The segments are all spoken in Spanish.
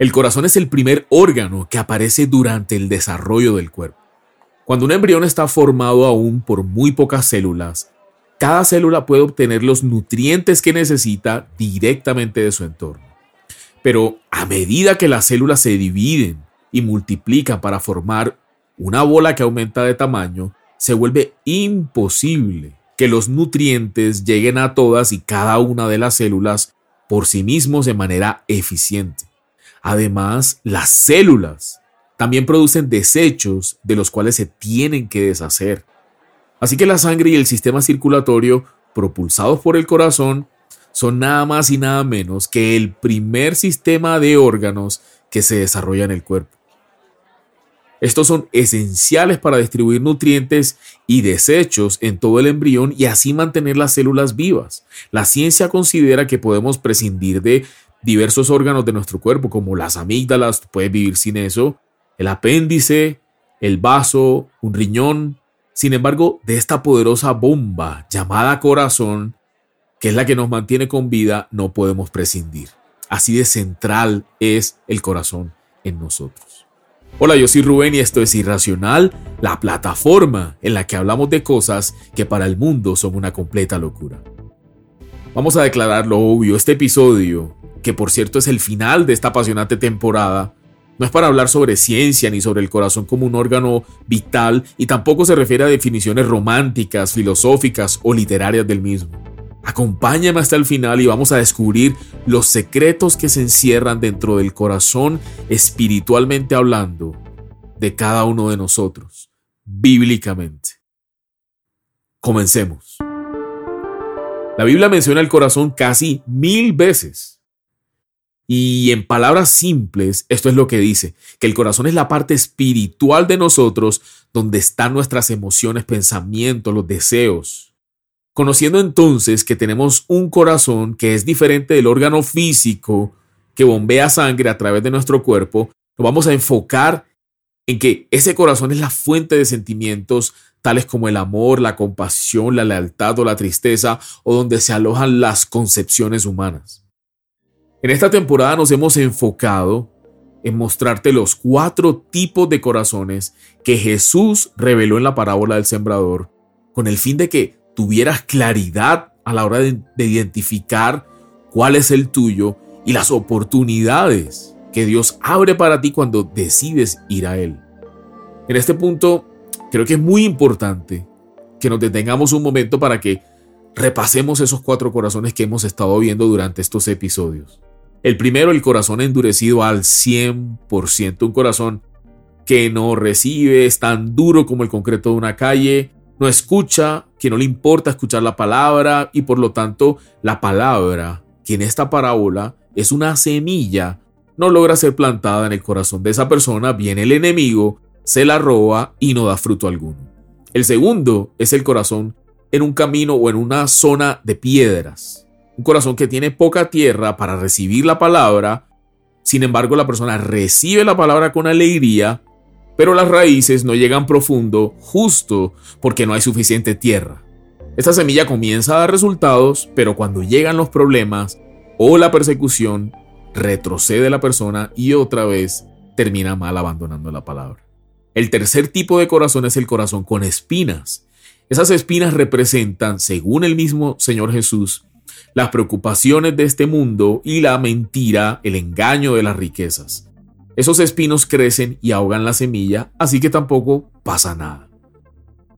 El corazón es el primer órgano que aparece durante el desarrollo del cuerpo. Cuando un embrión está formado aún por muy pocas células, cada célula puede obtener los nutrientes que necesita directamente de su entorno. Pero a medida que las células se dividen y multiplican para formar una bola que aumenta de tamaño, se vuelve imposible que los nutrientes lleguen a todas y cada una de las células por sí mismos de manera eficiente. Además, las células también producen desechos de los cuales se tienen que deshacer. Así que la sangre y el sistema circulatorio, propulsados por el corazón, son nada más y nada menos que el primer sistema de órganos que se desarrolla en el cuerpo. Estos son esenciales para distribuir nutrientes y desechos en todo el embrión y así mantener las células vivas. La ciencia considera que podemos prescindir de diversos órganos de nuestro cuerpo, como las amígdalas, puedes vivir sin eso, el apéndice, el vaso, un riñón. Sin embargo, de esta poderosa bomba llamada corazón, que es la que nos mantiene con vida, no podemos prescindir. Así de central es el corazón en nosotros. Hola, yo soy Rubén y esto es Irracional, la plataforma en la que hablamos de cosas que para el mundo son una completa locura. Vamos a declarar lo obvio, este episodio, que por cierto es el final de esta apasionante temporada, no es para hablar sobre ciencia ni sobre el corazón como un órgano vital y tampoco se refiere a definiciones románticas, filosóficas o literarias del mismo. Acompáñame hasta el final y vamos a descubrir los secretos que se encierran dentro del corazón espiritualmente hablando de cada uno de nosotros, bíblicamente. Comencemos. La Biblia menciona el corazón casi mil veces. Y en palabras simples, esto es lo que dice, que el corazón es la parte espiritual de nosotros donde están nuestras emociones, pensamientos, los deseos. Conociendo entonces que tenemos un corazón que es diferente del órgano físico que bombea sangre a través de nuestro cuerpo, nos vamos a enfocar en que ese corazón es la fuente de sentimientos tales como el amor, la compasión, la lealtad o la tristeza, o donde se alojan las concepciones humanas. En esta temporada nos hemos enfocado en mostrarte los cuatro tipos de corazones que Jesús reveló en la parábola del sembrador, con el fin de que tuvieras claridad a la hora de, identificar cuál es el tuyo y las oportunidades que Dios abre para ti cuando decides ir a Él. En este punto, creo que es muy importante que nos detengamos un momento para que repasemos esos cuatro corazones que hemos estado viendo durante estos episodios. El primero, el corazón endurecido al 100%, un corazón que no recibe, es tan duro como el concreto de una calle, no escucha, que no le importa escuchar la palabra y por lo tanto la palabra, que en esta parábola es una semilla, no logra ser plantada en el corazón de esa persona, viene el enemigo, se la roba y no da fruto alguno. El segundo es el corazón en un camino o en una zona de piedras. Un corazón que tiene poca tierra para recibir la palabra, sin embargo la persona recibe la palabra con alegría, pero las raíces no llegan profundo justo porque no hay suficiente tierra. Esta semilla comienza a dar resultados, pero cuando llegan los problemas o la persecución, retrocede la persona y otra vez termina mal abandonando la palabra. El tercer tipo de corazón es el corazón con espinas. Esas espinas representan, según el mismo Señor Jesús, las preocupaciones de este mundo y la mentira, el engaño de las riquezas. Esos espinos crecen y ahogan la semilla, así que tampoco pasa nada.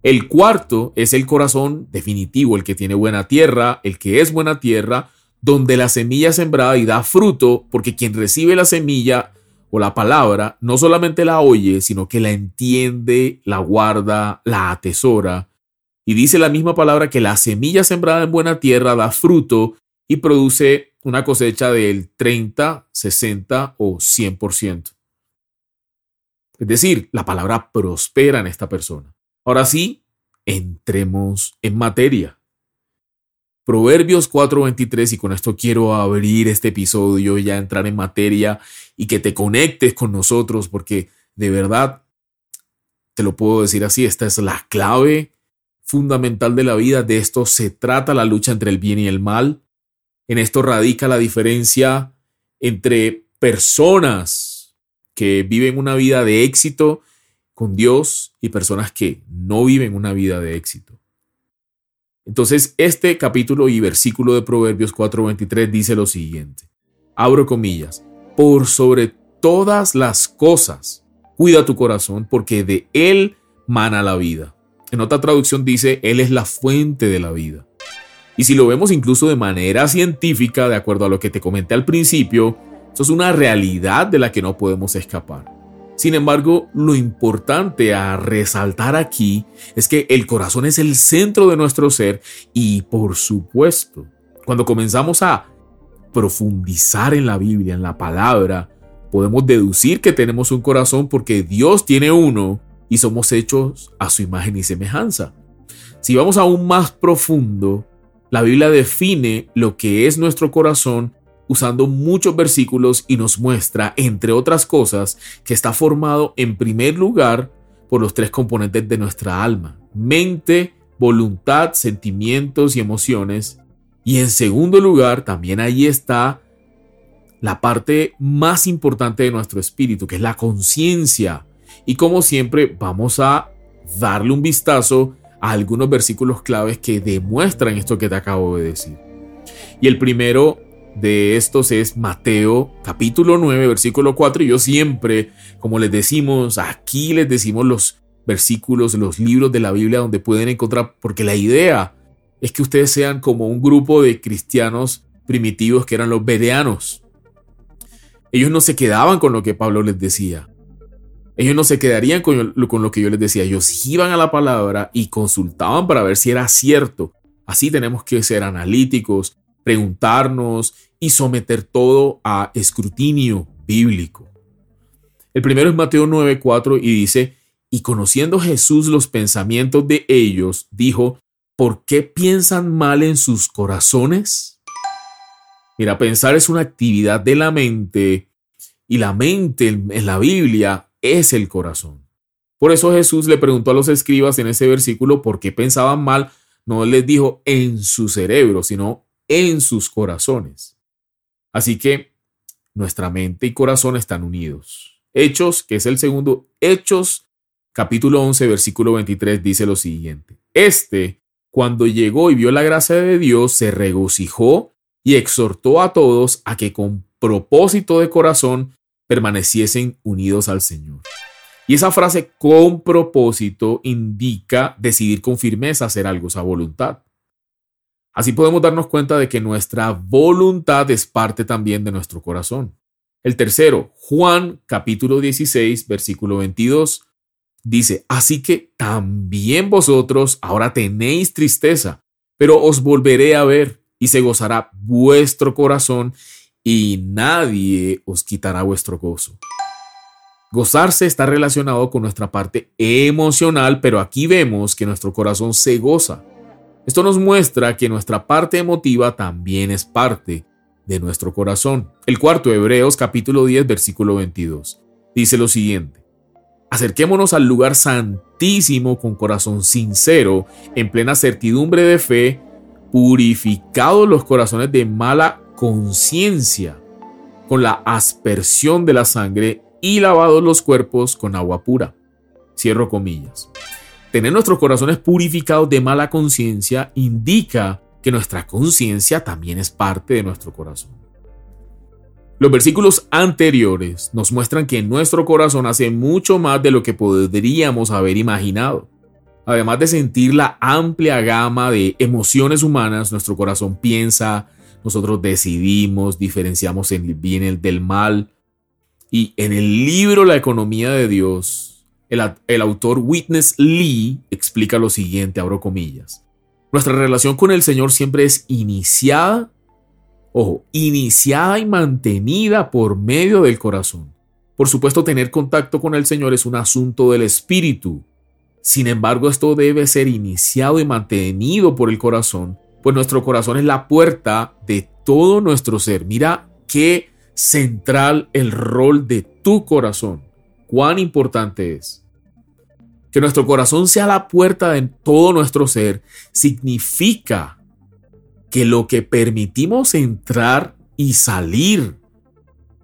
El cuarto es el corazón definitivo, el que tiene buena tierra, el que es buena tierra, donde la semilla sembrada y da fruto, porque quien recibe la semilla o la palabra no solamente la oye, sino que la entiende, la guarda, la atesora. Y dice la misma palabra que la semilla sembrada en buena tierra da fruto y produce una cosecha del 30, 60 o 100%. Es decir, la palabra prospera en esta persona. Ahora sí, entremos en materia. Proverbios 4:23, y con esto quiero abrir este episodio, ya entrar en materia y que te conectes con nosotros, porque de verdad, te lo puedo decir así, esta es la clave fundamental de la vida, de esto se trata la lucha entre el bien y el mal, en esto radica la diferencia entre personas que viven una vida de éxito con Dios y personas que no viven una vida de éxito. Entonces, este capítulo y versículo de Proverbios 4:23 dice lo siguiente. Abro comillas. Por sobre todas las cosas, cuida tu corazón porque de él mana la vida. En otra traducción dice, Él es la fuente de la vida. Y si lo vemos incluso de manera científica, de acuerdo a lo que te comenté al principio, eso es una realidad de la que no podemos escapar. Sin embargo, lo importante a resaltar aquí es que el corazón es el centro de nuestro ser y por supuesto, cuando comenzamos a profundizar en la Biblia, en la palabra, podemos deducir que tenemos un corazón porque Dios tiene uno y somos hechos a su imagen y semejanza. Si vamos aún más profundo, la Biblia define lo que es nuestro corazón usando muchos versículos y nos muestra, entre otras cosas, que está formado en primer lugar por los tres componentes de nuestra alma, mente, voluntad, sentimientos y emociones. Y en segundo lugar, también ahí está la parte más importante de nuestro espíritu, que es la conciencia. Y como siempre, vamos a darle un vistazo a algunos versículos claves que demuestran esto que te acabo de decir. Y el primero de estos es Mateo capítulo 9, versículo 4. Y yo siempre, como les decimos, aquí les decimos los versículos, los libros de la Biblia donde pueden encontrar, porque la idea es que ustedes sean como un grupo de cristianos primitivos que eran los bereanos. Ellos no se quedaban con lo que Pablo les decía. Ellos no se quedarían con, lo que yo les decía. Ellos iban a la palabra y consultaban para ver si era cierto. Así tenemos que ser analíticos, preguntarnos y someter todo a escrutinio bíblico. El primero es Mateo 9:4 y dice, y conociendo Jesús los pensamientos de ellos, dijo, ¿por qué piensan mal en sus corazones? Mira, pensar es una actividad de la mente y la mente en la Biblia es el corazón. Por eso Jesús le preguntó a los escribas en ese versículo por qué pensaban mal. No les dijo en su cerebro, sino en sus corazones. Así que nuestra mente y corazón están unidos. Hechos, que es el segundo, Hechos capítulo 11, versículo 23 dice lo siguiente. Este, cuando llegó y vio la gracia de Dios, se regocijó y exhortó a todos a que con propósito de corazón permaneciesen unidos al Señor. Y esa frase con propósito indica decidir con firmeza hacer algo, esa voluntad. Así podemos darnos cuenta de que nuestra voluntad es parte también de nuestro corazón. El tercero, Juan capítulo 16, versículo 22, dice, así que también vosotros ahora tenéis tristeza, pero os volveré a ver y se gozará vuestro corazón y nadie os quitará vuestro gozo. Gozarse está relacionado con nuestra parte emocional, pero aquí vemos que nuestro corazón se goza. Esto nos muestra que nuestra parte emotiva también es parte de nuestro corazón. El cuarto, Hebreos capítulo 10, versículo 22, dice lo siguiente. Acerquémonos al lugar santísimo con corazón sincero, en plena certidumbre de fe, purificados los corazones de mala conciencia, con la aspersión de la sangre y lavados los cuerpos con agua pura. Cierro comillas. Tener nuestros corazones purificados de mala conciencia indica que nuestra conciencia también es parte de nuestro corazón. Los versículos anteriores nos muestran que nuestro corazón hace mucho más de lo que podríamos haber imaginado. Además de sentir la amplia gama de emociones humanas, nuestro corazón piensa, nosotros decidimos, diferenciamos el bien del mal. Y en el libro La economía de Dios, el, autor Witness Lee explica lo siguiente, abro comillas. Nuestra relación con el Señor siempre es iniciada, ojo, iniciada y mantenida por medio del corazón. Por supuesto, tener contacto con el Señor es un asunto del espíritu. Sin embargo, esto debe ser iniciado y mantenido por el corazón, pues nuestro corazón es la puerta de todo nuestro ser. Mira qué central el rol de tu corazón cuán importante es. Que nuestro corazón sea la puerta de todo nuestro ser significa que lo que permitimos entrar y salir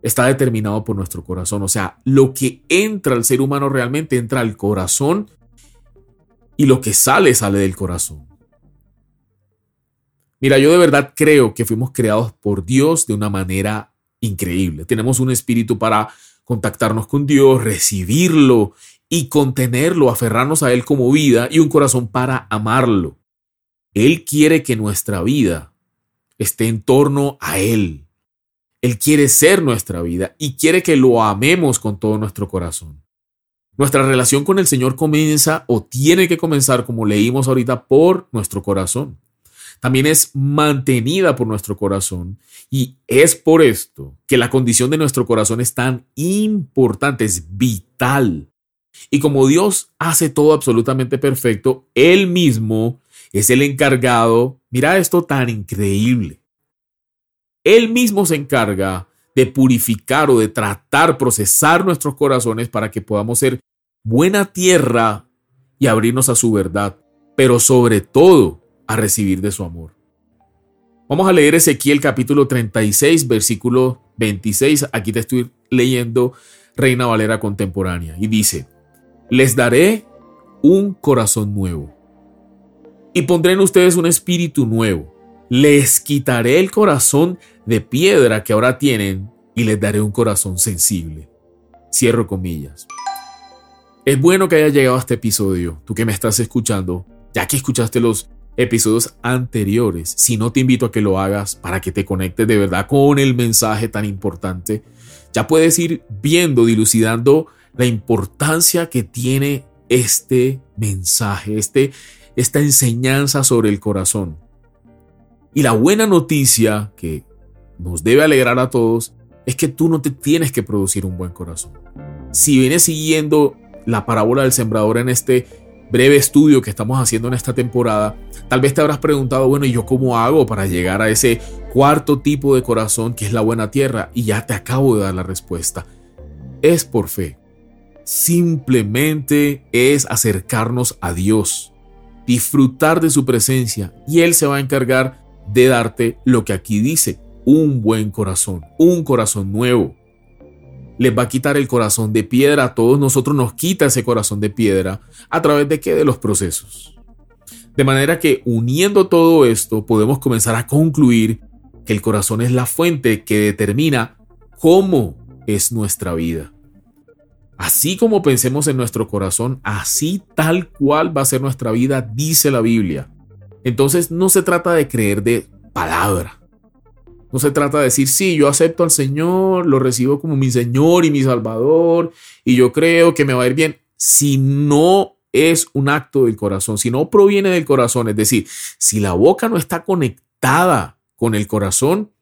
está determinado por nuestro corazón. O sea, lo que entra al ser humano realmente entra al corazón y lo que sale sale del corazón. Mira, yo de verdad creo que fuimos creados por Dios de una manera increíble. Tenemos un espíritu para contactarnos con Dios, recibirlo y contenerlo, aferrarnos a Él como vida y un corazón para amarlo. Él quiere que nuestra vida esté en torno a Él. Él quiere ser nuestra vida y quiere que lo amemos con todo nuestro corazón. Nuestra relación con el Señor comienza o tiene que comenzar, como leímos ahorita, por nuestro corazón. También es mantenida por nuestro corazón y es por esto que la condición de nuestro corazón es tan importante, es vital. Y como Dios hace todo absolutamente perfecto, Él mismo es el encargado, mira esto tan increíble. Él mismo se encarga de purificar o de tratar, procesar nuestros corazones para que podamos ser buena tierra y abrirnos a su verdad, pero sobre todo a recibir de su amor. Vamos a leer Ezequiel capítulo 36, versículo 26. Aquí te estoy leyendo Reina Valera contemporánea. Y dice, les daré un corazón nuevo. Y pondré en ustedes un espíritu nuevo. Les quitaré el corazón de piedra que ahora tienen y les daré un corazón sensible. Cierro comillas. Es bueno que haya llegado a este episodio, tú que me estás escuchando, ya que escuchaste los episodios anteriores. Si no te invito a que lo hagas para que te conectes de verdad con el mensaje tan importante, ya puedes ir viendo, dilucidando la importancia que tiene este mensaje, este, esta enseñanza sobre el corazón. Y la buena noticia que nos debe alegrar a todos es que tú no te tienes que producir un buen corazón. Si vienes siguiendo la parábola del sembrador en este breve estudio que estamos haciendo en esta temporada, tal vez te habrás preguntado, bueno, ¿y yo cómo hago para llegar a ese cuarto tipo de corazón que es la buena tierra? Y ya te acabo de dar la respuesta. Es por fe. Simplemente es acercarnos a Dios, disfrutar de su presencia y Él se va a encargar de darte lo que aquí dice, un buen corazón, un corazón nuevo les va a quitar el corazón de piedra. A todos nosotros nos quita ese corazón de piedra. ¿A través de qué? De los procesos. De manera que uniendo todo esto podemos comenzar a concluir que el corazón es la fuente que determina cómo es nuestra vida. Así como pensemos en nuestro corazón, así tal cual va a ser nuestra vida, dice la Biblia. Entonces no se trata de creer de palabra, no se trata de decir, sí, yo acepto al Señor, lo recibo como mi Señor y mi Salvador, y yo creo que me va a ir bien. Si no es un acto del corazón, si no proviene del corazón, es decir, si la boca no está conectada con el corazón,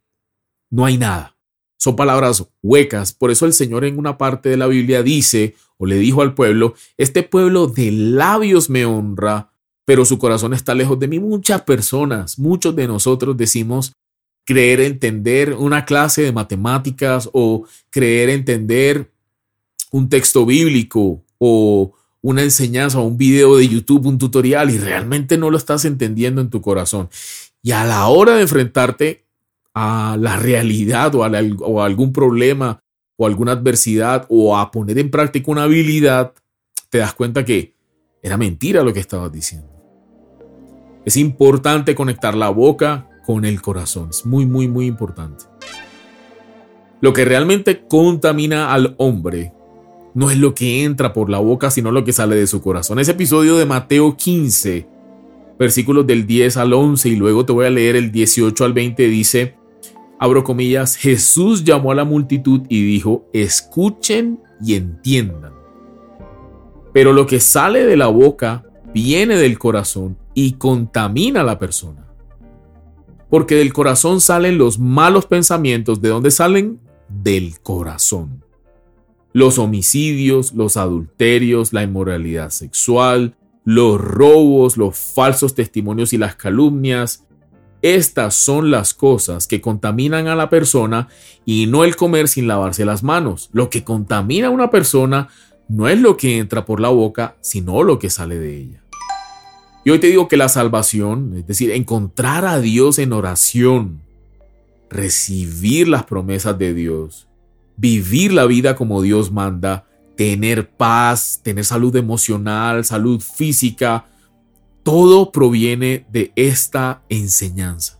no hay nada. Son palabras huecas. Por eso el Señor en una parte de la Biblia dice o le dijo al pueblo, este pueblo de labios me honra, pero su corazón está lejos de mí. Muchas personas, muchos de nosotros decimos, creer entender una clase de matemáticas o creer entender un texto bíblico o una enseñanza o un video de YouTube, un tutorial y realmente no lo estás entendiendo en tu corazón. Y a la hora de enfrentarte a la realidad o a, algún problema o alguna adversidad o a poner en práctica una habilidad, te das cuenta que era mentira lo que estabas diciendo. Es importante conectar la boca con el corazón. Es muy, muy, muy importante. Lo que realmente contamina al hombre no es lo que entra por la boca, sino lo que sale de su corazón. Ese episodio de Mateo 15, versículos del 10 al 11, y luego te voy a leer el 18 al 20, dice, abro comillas, Jesús llamó a la multitud y dijo, escuchen y entiendan. Pero lo que sale de la boca viene del corazón y contamina a la persona porque del corazón salen los malos pensamientos. ¿De dónde salen? Del corazón. Los homicidios, los adulterios, la inmoralidad sexual, los robos, los falsos testimonios y las calumnias. Estas son las cosas que contaminan a la persona y no el comer sin lavarse las manos. Lo que contamina a una persona no es lo que entra por la boca, sino lo que sale de ella. Y hoy te digo que la salvación, es decir, encontrar a Dios en oración, recibir las promesas de Dios, vivir la vida como Dios manda, tener paz, tener salud emocional, salud física, todo proviene de esta enseñanza.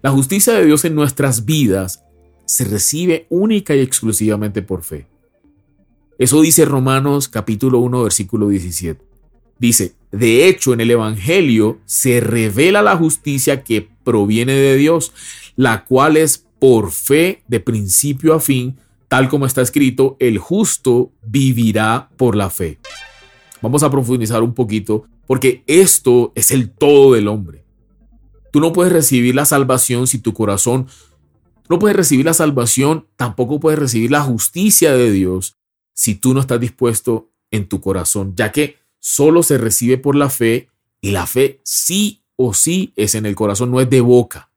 La justicia de Dios en nuestras vidas se recibe única y exclusivamente por fe. Eso dice Romanos capítulo 1 versículo 17. Dice, de hecho en el Evangelio se revela la justicia que proviene de Dios, la cual es por fe de principio a fin, tal como está escrito, el justo vivirá por la fe. Vamos a profundizar un poquito, porque esto es el todo del hombre. Tú no puedes recibir la salvación si tu corazón no puedes recibir la salvación, tampoco puedes recibir la justicia de Dios si tú no estás dispuesto en tu corazón, ya que solo se recibe por la fe y la fe sí o sí es en el corazón, no es de boca.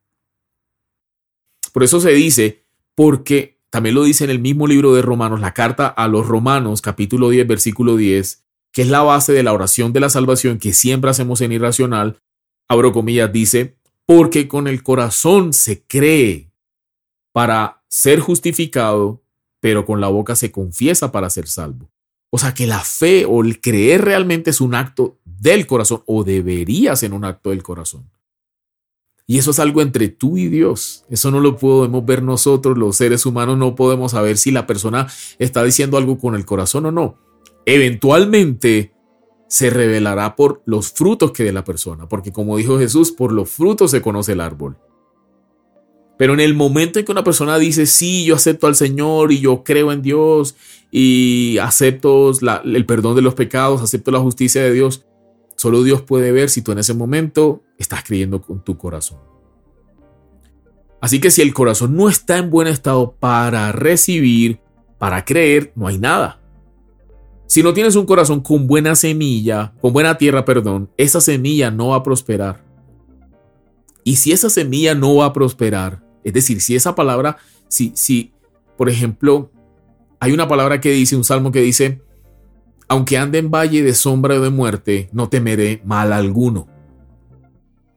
Por eso se dice, porque también lo dice en el mismo libro de Romanos, la carta a los Romanos, capítulo 10, versículo 10, que es la base de la oración de la salvación que siempre hacemos en irracional, abro comillas, dice, porque con el corazón se cree para ser justificado, pero con la boca se confiesa para ser salvo. O sea que la fe o el creer realmente es un acto del corazón o debería ser un acto del corazón. Y eso es algo entre tú y Dios. Eso no lo podemos ver nosotros, los seres humanos, no podemos saber si la persona está diciendo algo con el corazón o no. Eventualmente se revelará por los frutos que de la persona, porque como dijo Jesús, por los frutos se conoce el árbol. Pero en el momento en que una persona dice, sí, yo acepto al Señor y yo creo en Dios y acepto el perdón de los pecados, acepto la justicia de Dios, solo Dios puede ver si tú en ese momento estás creyendo con tu corazón. Así que si el corazón no está en buen estado para recibir, para creer, no hay nada. Si no tienes un corazón con buena semilla, con buena tierra, perdón, esa semilla no va a prosperar. Y si esa semilla no va a prosperar, es decir, si esa palabra, si, si, por ejemplo, hay una palabra que dice, un salmo que dice, aunque ande en valle de sombra o de muerte, no temeré mal alguno.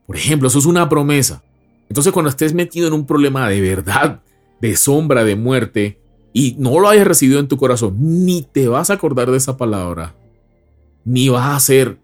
Por ejemplo, eso es una promesa. Entonces cuando estés metido en un problema de verdad, de sombra, de muerte, y no lo hayas recibido en tu corazón, ni te vas a acordar de esa palabra, ni vas a hacer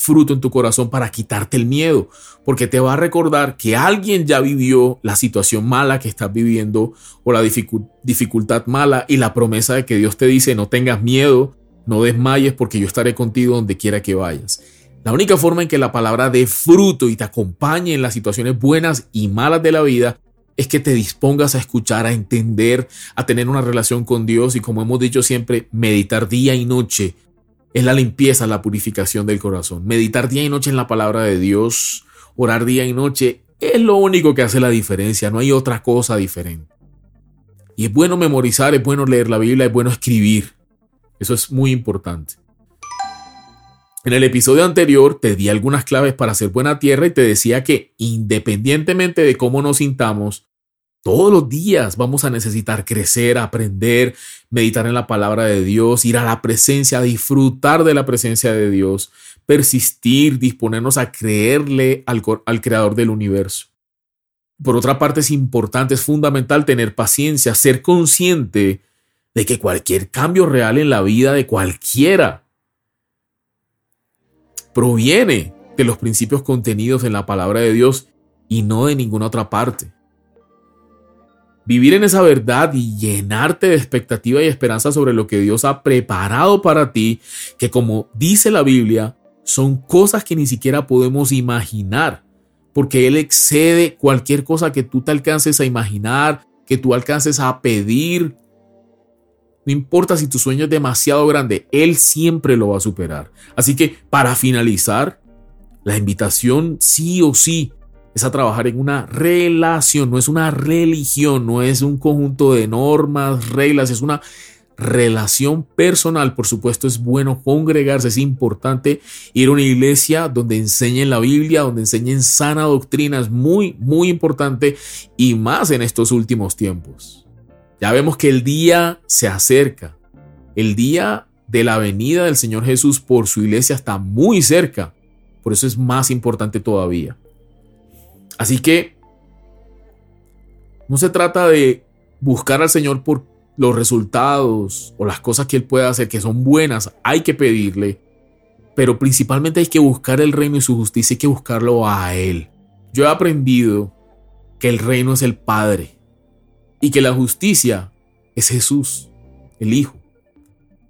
fruto en tu corazón para quitarte el miedo, porque te va a recordar que alguien ya vivió la situación mala que estás viviendo o la dificultad mala y la promesa de que Dios te dice no tengas miedo, no desmayes porque yo estaré contigo donde quiera que vayas. La única forma en que la palabra dé fruto y te acompañe en las situaciones buenas y malas de la vida es que te dispongas a escuchar, a entender, a tener una relación con Dios y como hemos dicho siempre, meditar día y noche es la limpieza, la purificación del corazón. Meditar día y noche en la palabra de Dios, orar día y noche, es lo único que hace la diferencia, no hay otra cosa diferente. Y es bueno memorizar, es bueno leer la Biblia, es bueno escribir. Eso es muy importante. En el episodio anterior te di algunas claves para hacer buena tierra y te decía que independientemente de cómo nos sintamos, todos los días vamos a necesitar crecer, aprender, meditar en la palabra de Dios, ir a la presencia, disfrutar de la presencia de Dios, persistir, disponernos a creerle al, al creador del universo. Por otra parte, es importante, es fundamental tener paciencia, ser consciente de que cualquier cambio real en la vida de cualquiera proviene de los principios contenidos en la palabra de Dios y no de ninguna otra parte. Vivir en esa verdad y llenarte de expectativa y esperanza sobre lo que Dios ha preparado para ti, que como dice la Biblia, son cosas que ni siquiera podemos imaginar, porque Él excede cualquier cosa que tú te alcances a imaginar, que tú alcances a pedir. No importa si tu sueño es demasiado grande, Él siempre lo va a superar. Así que para finalizar, la invitación sí o sí es a trabajar en una relación, no es una religión, no es un conjunto de normas, reglas, es una relación personal. Por supuesto, es bueno congregarse, es importante ir a una iglesia donde enseñen la Biblia, donde enseñen sana doctrina, es muy, muy importante y más en estos últimos tiempos. Ya vemos que el día se acerca, el día de la venida del Señor Jesús por su iglesia está muy cerca, por eso es más importante todavía. Así que no se trata de buscar al Señor por los resultados o las cosas que Él puede hacer que son buenas, hay que pedirle, pero principalmente hay que buscar el reino y su justicia, hay que buscarlo a Él. Yo he aprendido que el reino es el Padre y que la justicia es Jesús, el Hijo.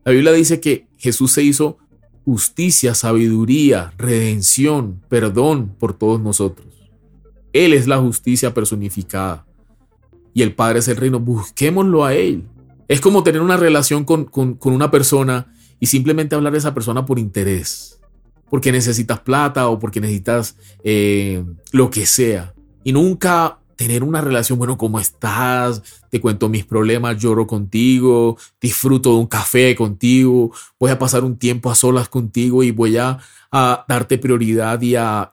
La Biblia dice que Jesús se hizo justicia, sabiduría, redención, perdón por todos nosotros. Él es la justicia personificada y el Padre es el reino. Busquémoslo a Él. Es como tener una relación con, una persona y simplemente hablar de esa persona por interés, porque necesitas plata o porque necesitas eh, lo que sea. Y nunca tener una relación, bueno, ¿cómo estás? Te cuento mis problemas, lloro contigo, disfruto de un café contigo, voy a pasar un tiempo a solas contigo y voy a, darte prioridad y a,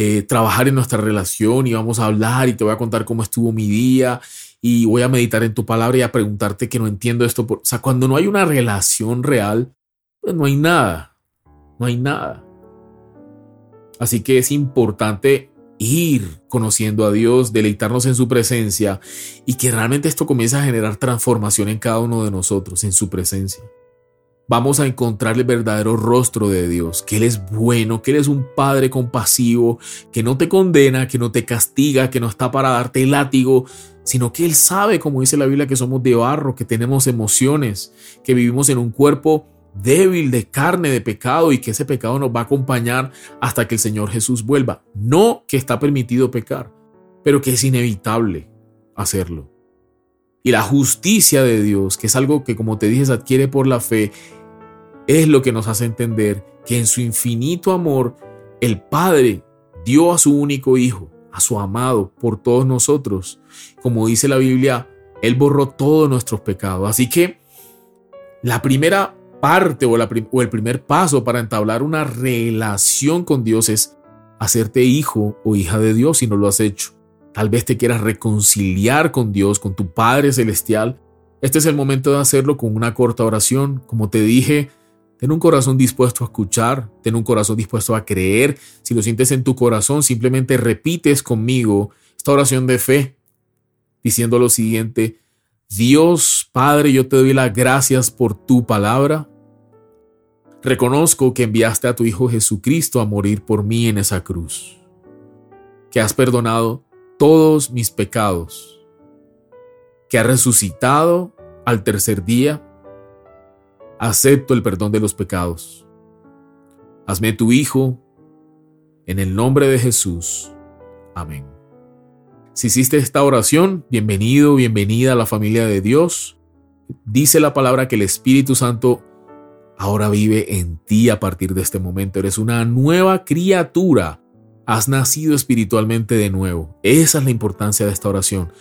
eh, trabajar en nuestra relación y vamos a hablar y te voy a contar cómo estuvo mi día y voy a meditar en tu palabra y a preguntarte que no entiendo esto. O sea, cuando no hay una relación real, pues no hay nada, no hay nada. Así que es importante ir conociendo a Dios, deleitarnos en su presencia y que realmente esto comience a generar transformación en cada uno de nosotros, en su presencia. Vamos a encontrar el verdadero rostro de Dios, que Él es bueno, que Él es un Padre compasivo, que no te condena, que no te castiga, que no está para darte el látigo, sino que Él sabe, como dice la Biblia, que somos de barro, que tenemos emociones, que vivimos en un cuerpo débil de carne, de pecado y que ese pecado nos va a acompañar hasta que el Señor Jesús vuelva. No que está permitido pecar, pero que es inevitable hacerlo. Y la justicia de Dios, que es algo que como te dije se adquiere por la fe, es lo que nos hace entender que en su infinito amor el Padre dio a su único Hijo, a su amado, por todos nosotros. Como dice la Biblia, Él borró todos nuestros pecados. Así que la primera parte o, el primer paso para entablar una relación con Dios es hacerte hijo o hija de Dios si no lo has hecho. Tal vez te quieras reconciliar con Dios, con tu Padre Celestial. Este es el momento de hacerlo con una corta oración. Como te dije, ten un corazón dispuesto a escuchar, ten un corazón dispuesto a creer. Si lo sientes en tu corazón, simplemente repites conmigo esta oración de fe, diciendo lo siguiente, Dios Padre, yo te doy las gracias por tu palabra. Reconozco que enviaste a tu Hijo Jesucristo a morir por mí en esa cruz, que has perdonado todos mis pecados, que has resucitado al tercer día. Acepto el perdón de los pecados. Hazme tu Hijo, en el nombre de Jesús. Amén. Si hiciste esta oración, bienvenido, bienvenida a la familia de Dios. Dice la palabra que el Espíritu Santo ahora vive en ti a partir de este momento. Eres una nueva criatura. Has nacido espiritualmente de nuevo. Esa es la importancia de esta oración.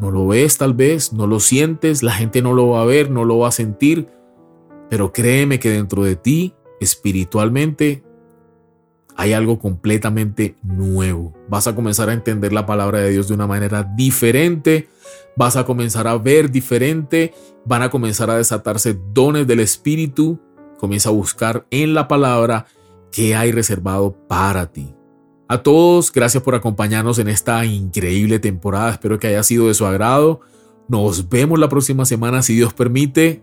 No lo ves tal vez, no lo sientes, la gente no lo va a ver, no lo va a sentir, pero créeme que dentro de ti, espiritualmente, hay algo completamente nuevo. Vas a comenzar a entender la palabra de Dios de una manera diferente, vas a comenzar a ver diferente, van a comenzar a desatarse dones del Espíritu. Comienza a buscar en la palabra qué hay reservado para ti. A todos, gracias por acompañarnos en esta increíble temporada. Espero que haya sido de su agrado. Nos vemos la próxima semana si Dios permite.